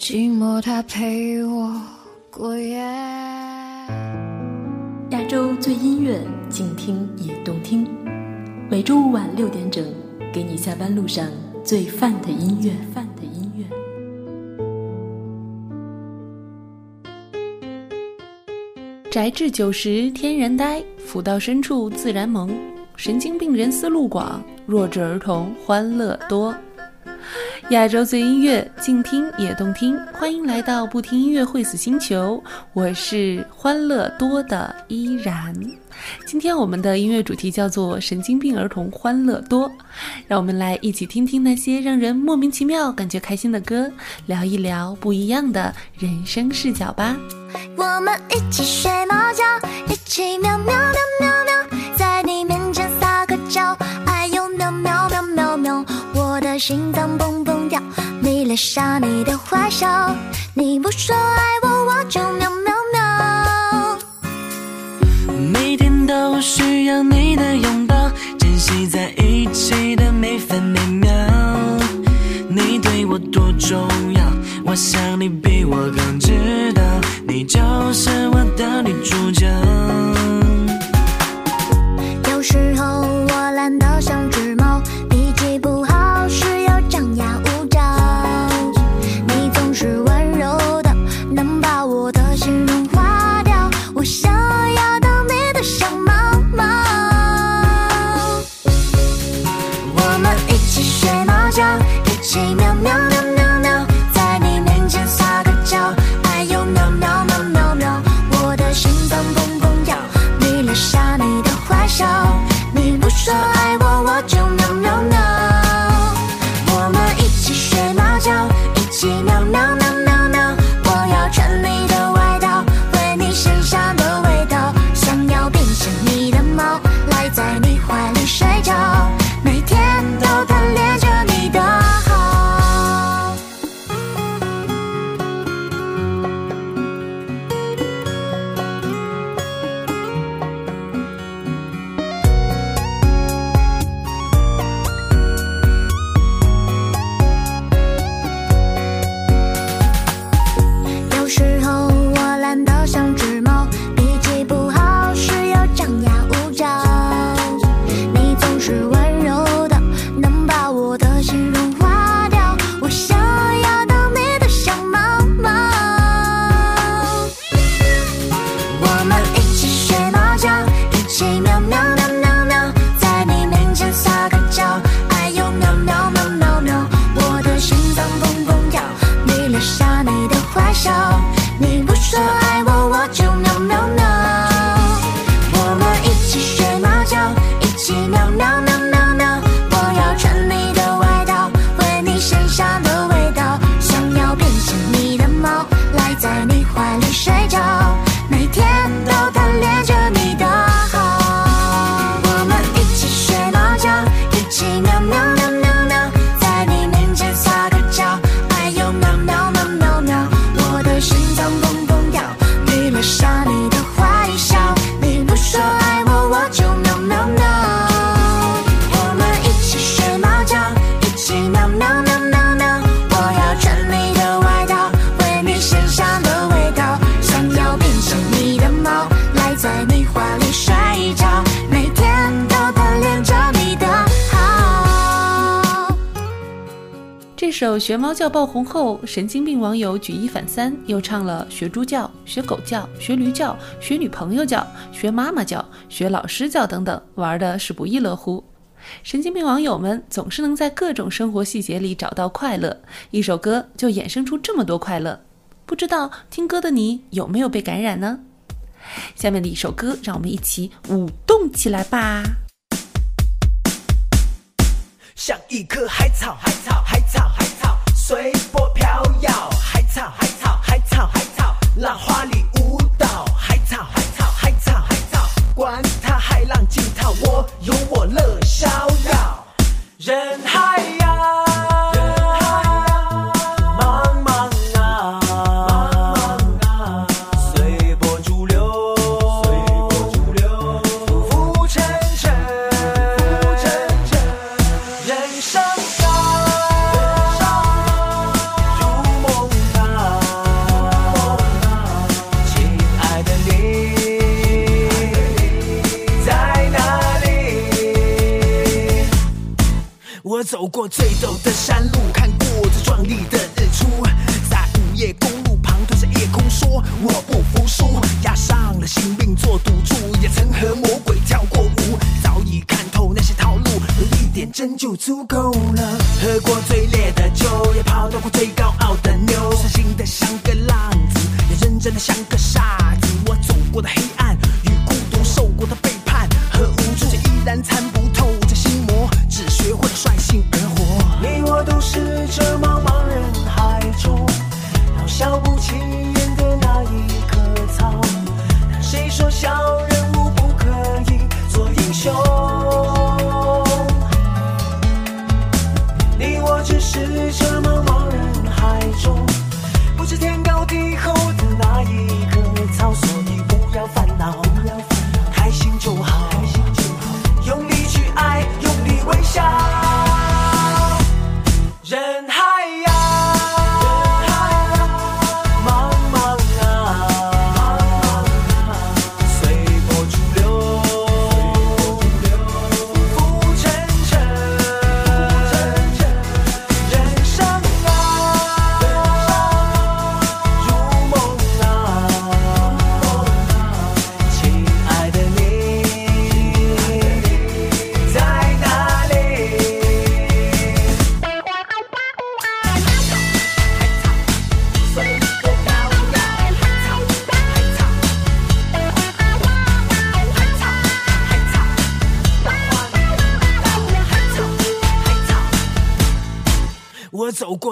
寂寞它陪我过夜。亚洲最音乐，静听也动听。每周五晚六点整，给你下班路上最范的音乐。范的音乐。宅至九十天然呆，腐到深处自然萌。神经病人思路广，弱智儿童欢乐多。亚洲最音乐，静听也动听。欢迎来到不听音乐会死星球，我是欢乐多的依然。今天我们的音乐主题叫做“神经病儿童欢乐多”，让我们来一起听听那些让人莫名其妙感觉开心的歌，聊一聊不一样的人生视角吧。我们一起睡猫觉，一起喵喵喵喵喵，心脏蹦蹦跳，迷恋上你的坏笑，你不说爱我，我就喵喵喵。每天都需要你的拥抱，珍惜在一起的每分每秒。你对我多重要，我想你比我更知道，你就是我的女主角。这首学猫叫爆红后，神经病网友举一反三，又唱了学猪叫、学狗叫、学驴叫、学女朋友叫、学妈妈叫、学老师叫等等，玩的是不亦乐乎。神经病网友们总是能在各种生活细节里找到快乐，一首歌就衍生出这么多快乐。不知道听歌的你有没有被感染呢？下面的一首歌，让我们一起舞动起来吧！像一棵海草，海草，海草，海草，随波飘摇。海草，海草，海草，海草，浪花里舞蹈，海草海草海草海草，管他海浪惊涛，我有我乐逍遥。人海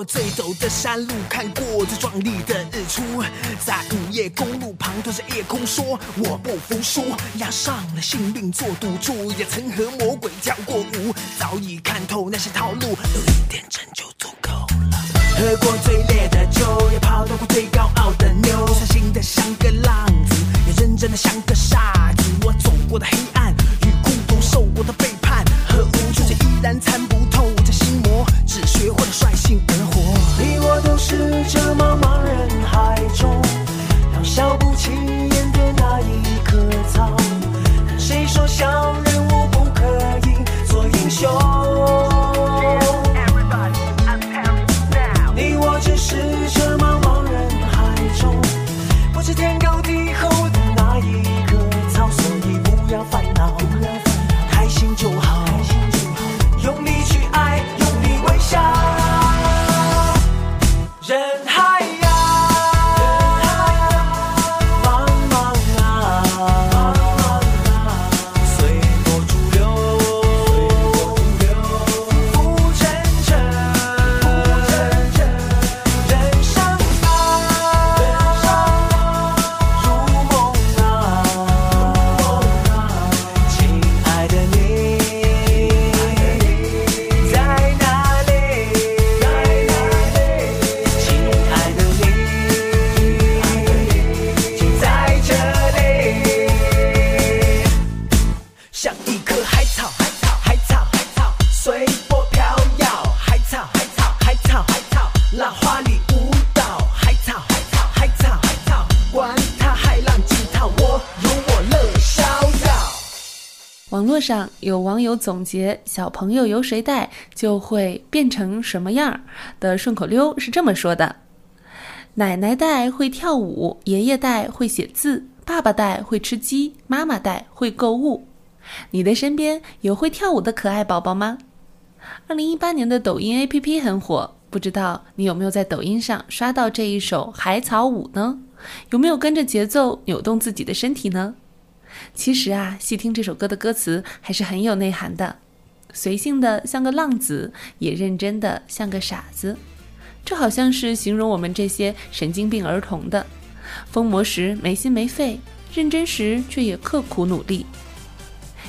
最陡的山路，看过最壮丽的日出，在午夜公路旁对着夜空说我不服输，押上了性命做赌注，也曾和魔鬼跳过舞，早已看透那些套路，有一点真就足够了。喝过最烈的酒，也泡到过最高傲的妞，伤心的像个浪子，也认真的像个傻子。我走过的黑暗与孤独，受过的背叛和无助，却依然参有总结“小朋友由谁带就会变成什么样”的顺口溜是这么说的：奶奶带会跳舞，爷爷带会写字，爸爸带会吃鸡，妈妈带会购物。你的身边有会跳舞的可爱宝宝吗？二零一八年的抖音 APP 很火，不知道你有没有在抖音上刷到这一首海草舞呢？有没有跟着节奏扭动自己的身体呢？其实啊，细听这首歌的歌词还是很有内涵的，随性的像个浪子，也认真的像个傻子。这好像是形容我们这些神经病儿童的：疯魔时没心没肺，认真时却也刻苦努力。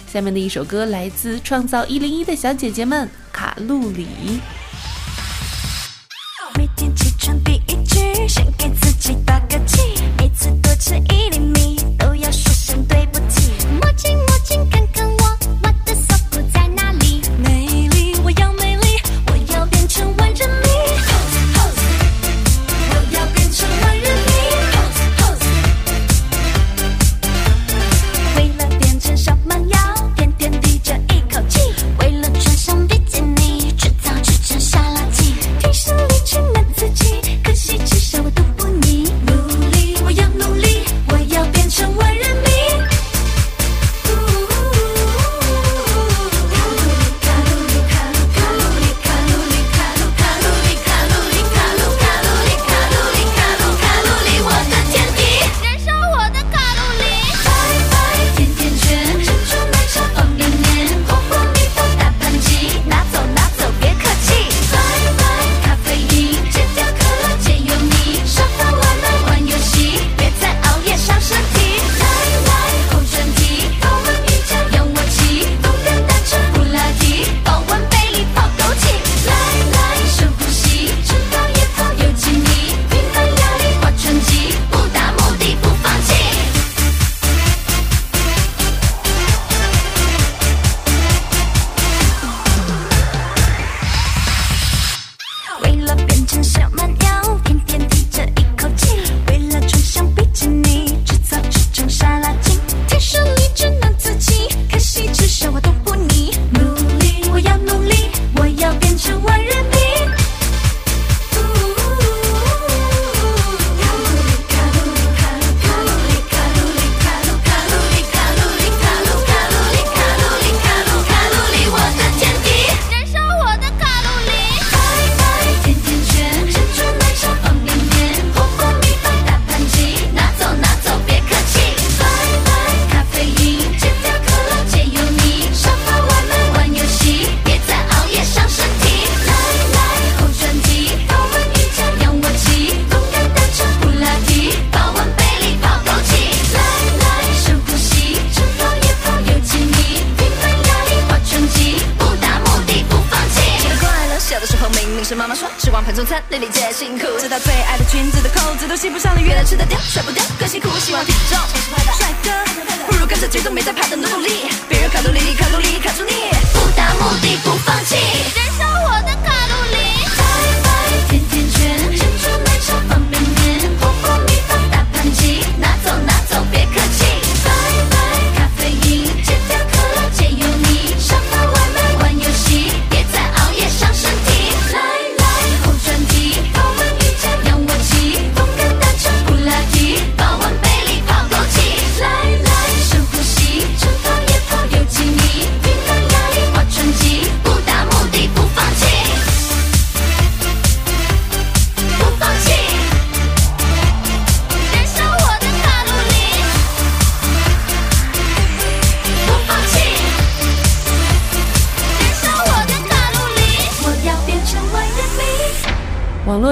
下面的一首歌来自创造一零一的小姐姐们——卡路里。每天起床第一句，先给自己打个气；每次多吃一厘米，都要说。情我情看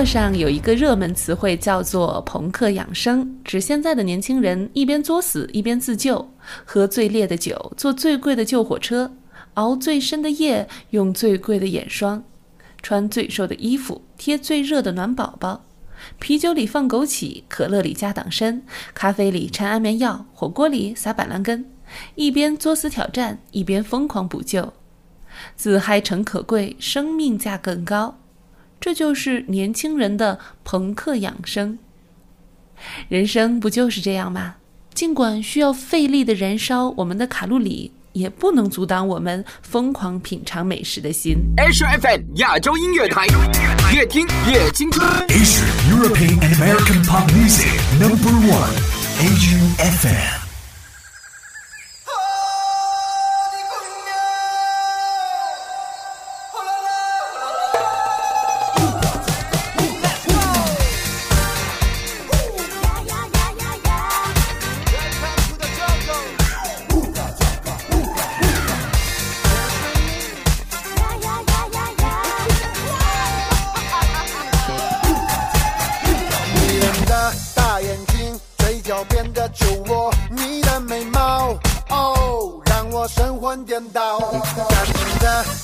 上有一个热门词汇叫做朋克养生指现在的年轻人一边作死一边自救喝最烈的酒坐最贵的救火车熬最深的夜用最贵的眼霜穿最瘦的衣服贴最热的暖宝宝啤酒里放枸杞可乐里加党参咖啡里掺安眠药火锅里撒板蓝根一边作死挑战一边疯狂补救自嗨诚可贵生命价更高。这就是年轻人的朋克养生。人生不就是这样吗？尽管需要费力的燃烧我们的卡路里也不能阻挡我们疯狂品尝美食的心。Hfm 亚洲音乐台越听越青春。Asia european and american pop music number one asian fm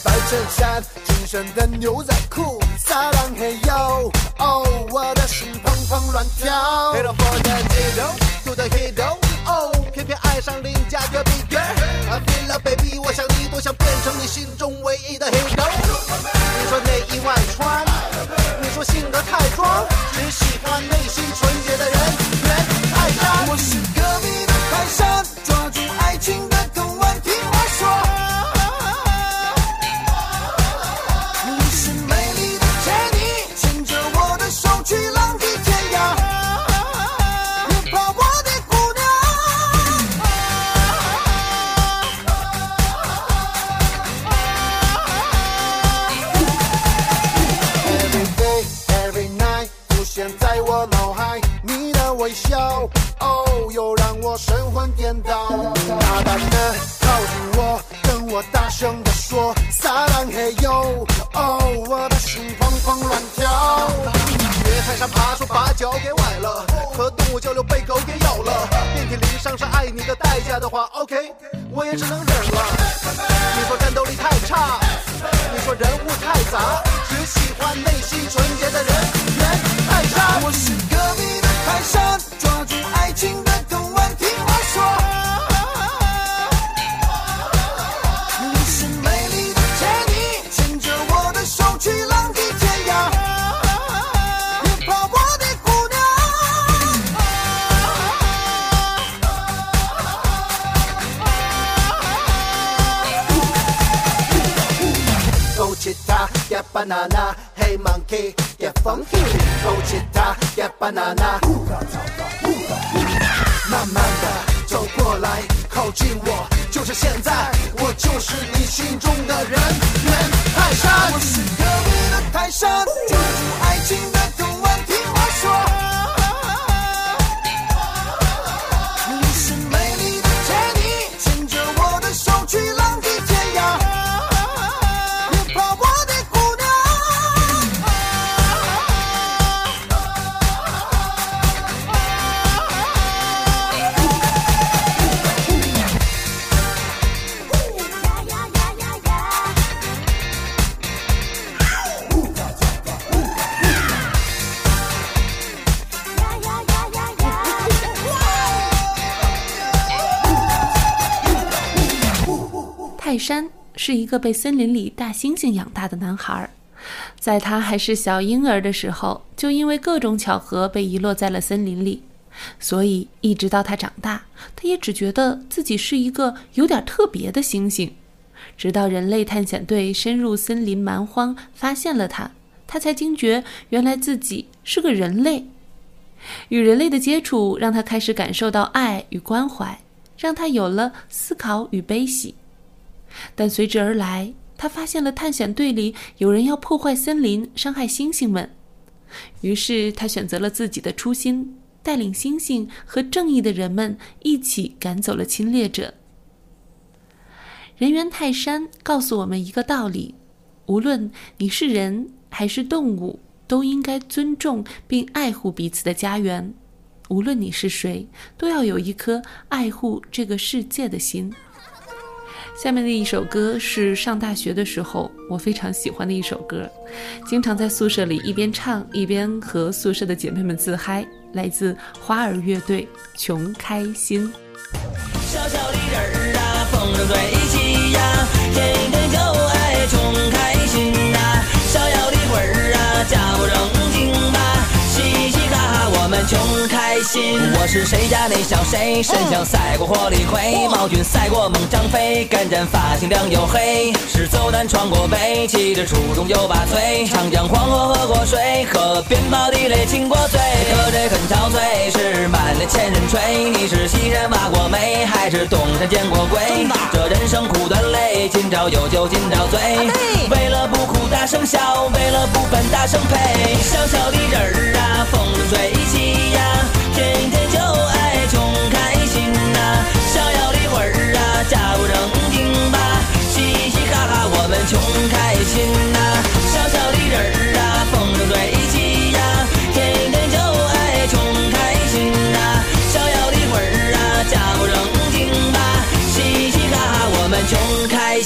白衬衫，紧身的牛仔的话，OK，我也只能 banana, hey monkey, get funky. Go chita, get banana. 慢慢的走过来，靠近我，就是现在，我就是你心中的人，人泰山。我是隔壁的泰山，抓住爱情的港湾，听我说。你是美丽的杰尼牵着我的手去浪山是一个被森林里大猩猩养大的男孩，在他还是小婴儿的时候，就因为各种巧合被遗落在了森林里，所以一直到他长大，他也只觉得自己是一个有点特别的猩猩。直到人类探险队深入森林蛮荒，发现了他，他才惊觉原来自己是个人类。与人类的接触让他开始感受到爱与关怀，让他有了思考与悲喜。但随之而来，他发现了探险队里有人要破坏森林，伤害猩猩们。于是他选择了自己的初心，带领猩猩和正义的人们一起赶走了侵略者。人猿泰山告诉我们一个道理：无论你是人还是动物，都应该尊重并爱护彼此的家园。无论你是谁，都要有一颗爱护这个世界的心。下面的一首歌是上大学的时候我非常喜欢的一首歌，经常在宿舍里一边唱一边和宿舍的姐妹们自嗨。来自花儿乐队《穷开心》。小小的人儿啊，风筝对起呀，天天就爱穷开心呐、逍遥的魂儿啊，假不正，们穷开心。我是谁家那小谁，身强赛过火力魁，毛俊赛过猛张飞，干战发型亮又黑，是走南闯过北，骑着初中就把嘴，长江黄河喝过水，河边炮地雷亲过嘴，喝醉很憔悴，是满脸千人吹。你是西山挖过煤，还是东山见过鬼？这人生苦短累，今朝有酒今朝醉。为了不哭大声笑，为了不烦大声呸。小小的人儿啊，风筝吹起呀，天天就爱穷开心呐、逍遥的魂儿啊，假不正经吧，嘻嘻哈哈我们穷开心呐、小小的人儿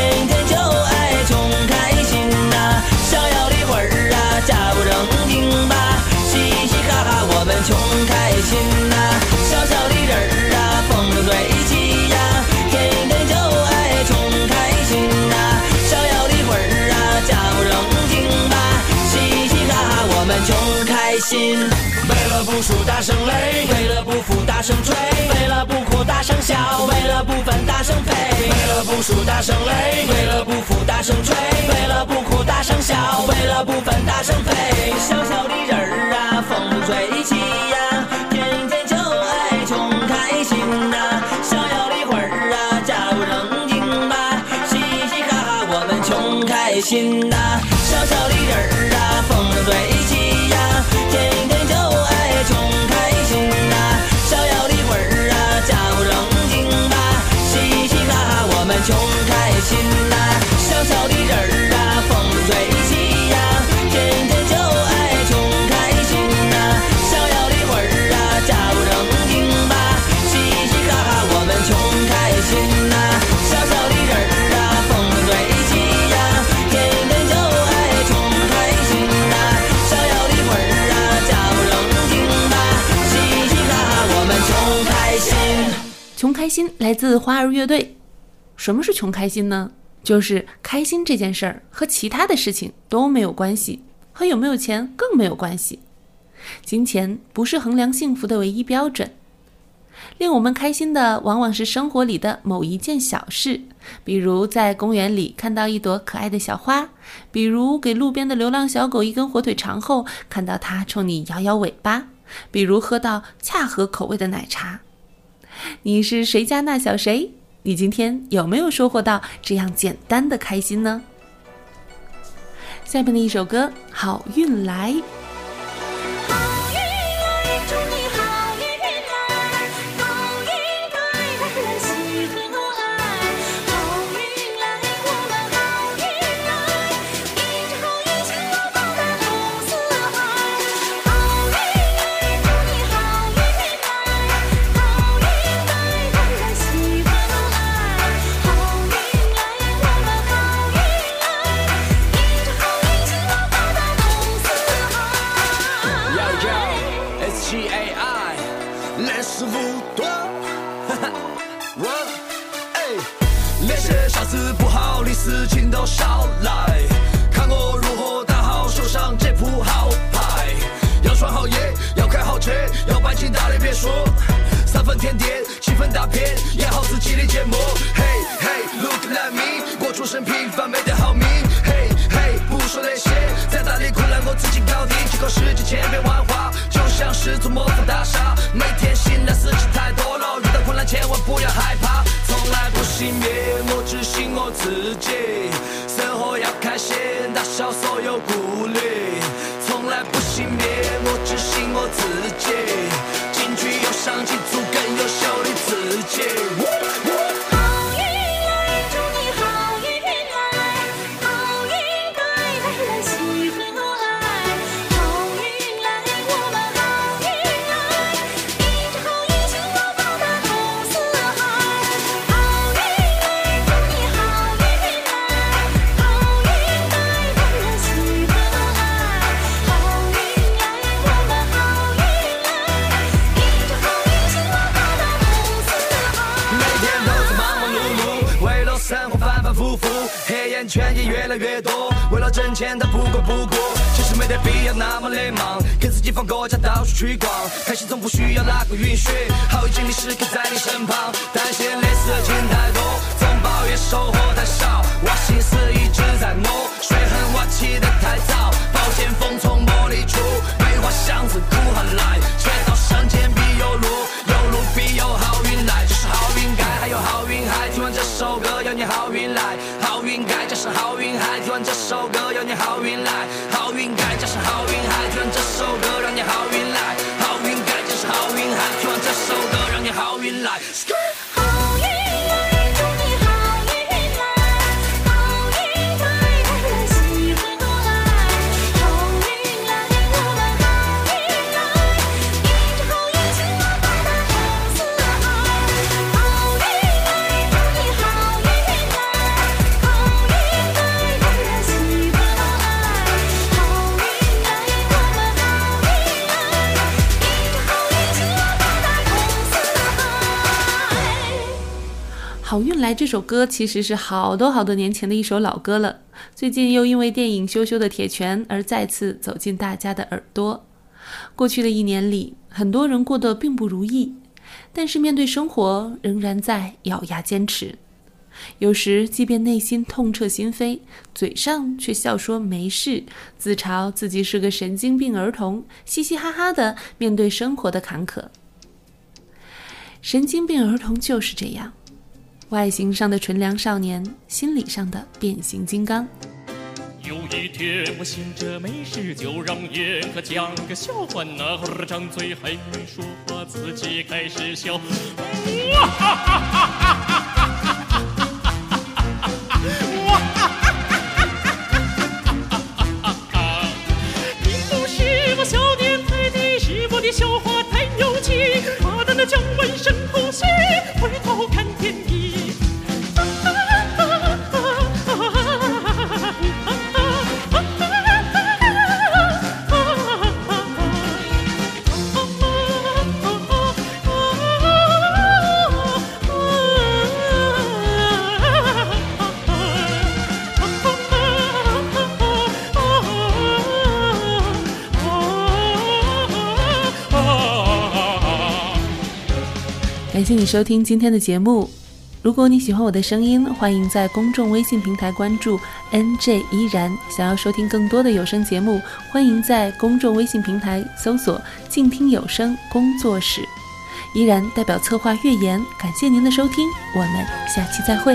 天天就爱穷开心呐、逍遥的魂儿啊，假不正经吧，嘻嘻哈哈我们穷开心呐、小小的人儿啊，风生水起呀，天天就爱穷开心呐、逍遥的魂儿啊，假不正经吧，嘻嘻哈哈我们穷开心。为了不输大声擂，为了不服大声吹，为了不哭大声笑，为了不烦大声呸。不输大声擂，为了不服大声吹，为了不哭大声笑，为了不烦大声开心来自花儿乐队。什么是穷开心呢？就是开心这件事儿和其他的事情都没有关系，和有没有钱更没有关系。金钱不是衡量幸福的唯一标准。令我们开心的往往是生活里的某一件小事，比如在公园里看到一朵可爱的小花，比如给路边的流浪小狗一根火腿肠后看到它冲你摇摇尾巴，比如喝到恰合口味的奶茶。你是谁家那小谁？你今天有没有收获到这样简单的开心呢？下面的一首歌《好运来》。自己。活反反复复，黑眼圈也越来越多。为了挣钱，他不管不顾，其实没得必要那么的忙，给自己放个假，到处去逛。开心总不需要哪个允许，好运经历时刻在你身旁。担心的事情太多，总抱怨收获太少，我心思一直在挪，水很晚起得太早，宝剑锋从磨砺出，梅花香自苦寒来，却道上天是好运，还有来这首歌其实是好多好多年前的一首老歌了，最近又因为电影《羞羞的铁拳》而再次走进大家的耳朵。过去的一年里，很多人过得并不如意，但是面对生活，仍然在咬牙坚持。有时，即便内心痛彻心扉，嘴上却笑说没事，自嘲自己是个神经病儿童，嘻嘻哈哈的面对生活的坎坷。神经病儿童就是这样。外形上的纯良少年，心理上的变形金刚。有一天，我闲着没事，就让严哥讲个笑话。那会儿张嘴还没说话，自己开始笑。哇哈哈哈哈！感谢你收听今天的节目。如果你喜欢我的声音，欢迎在公众微信平台关注 NJ 依然。想要收听更多的有声节目，欢迎在公众微信平台搜索“静听有声工作室”。依然代表策划岳岩，感谢您的收听，我们下期再会。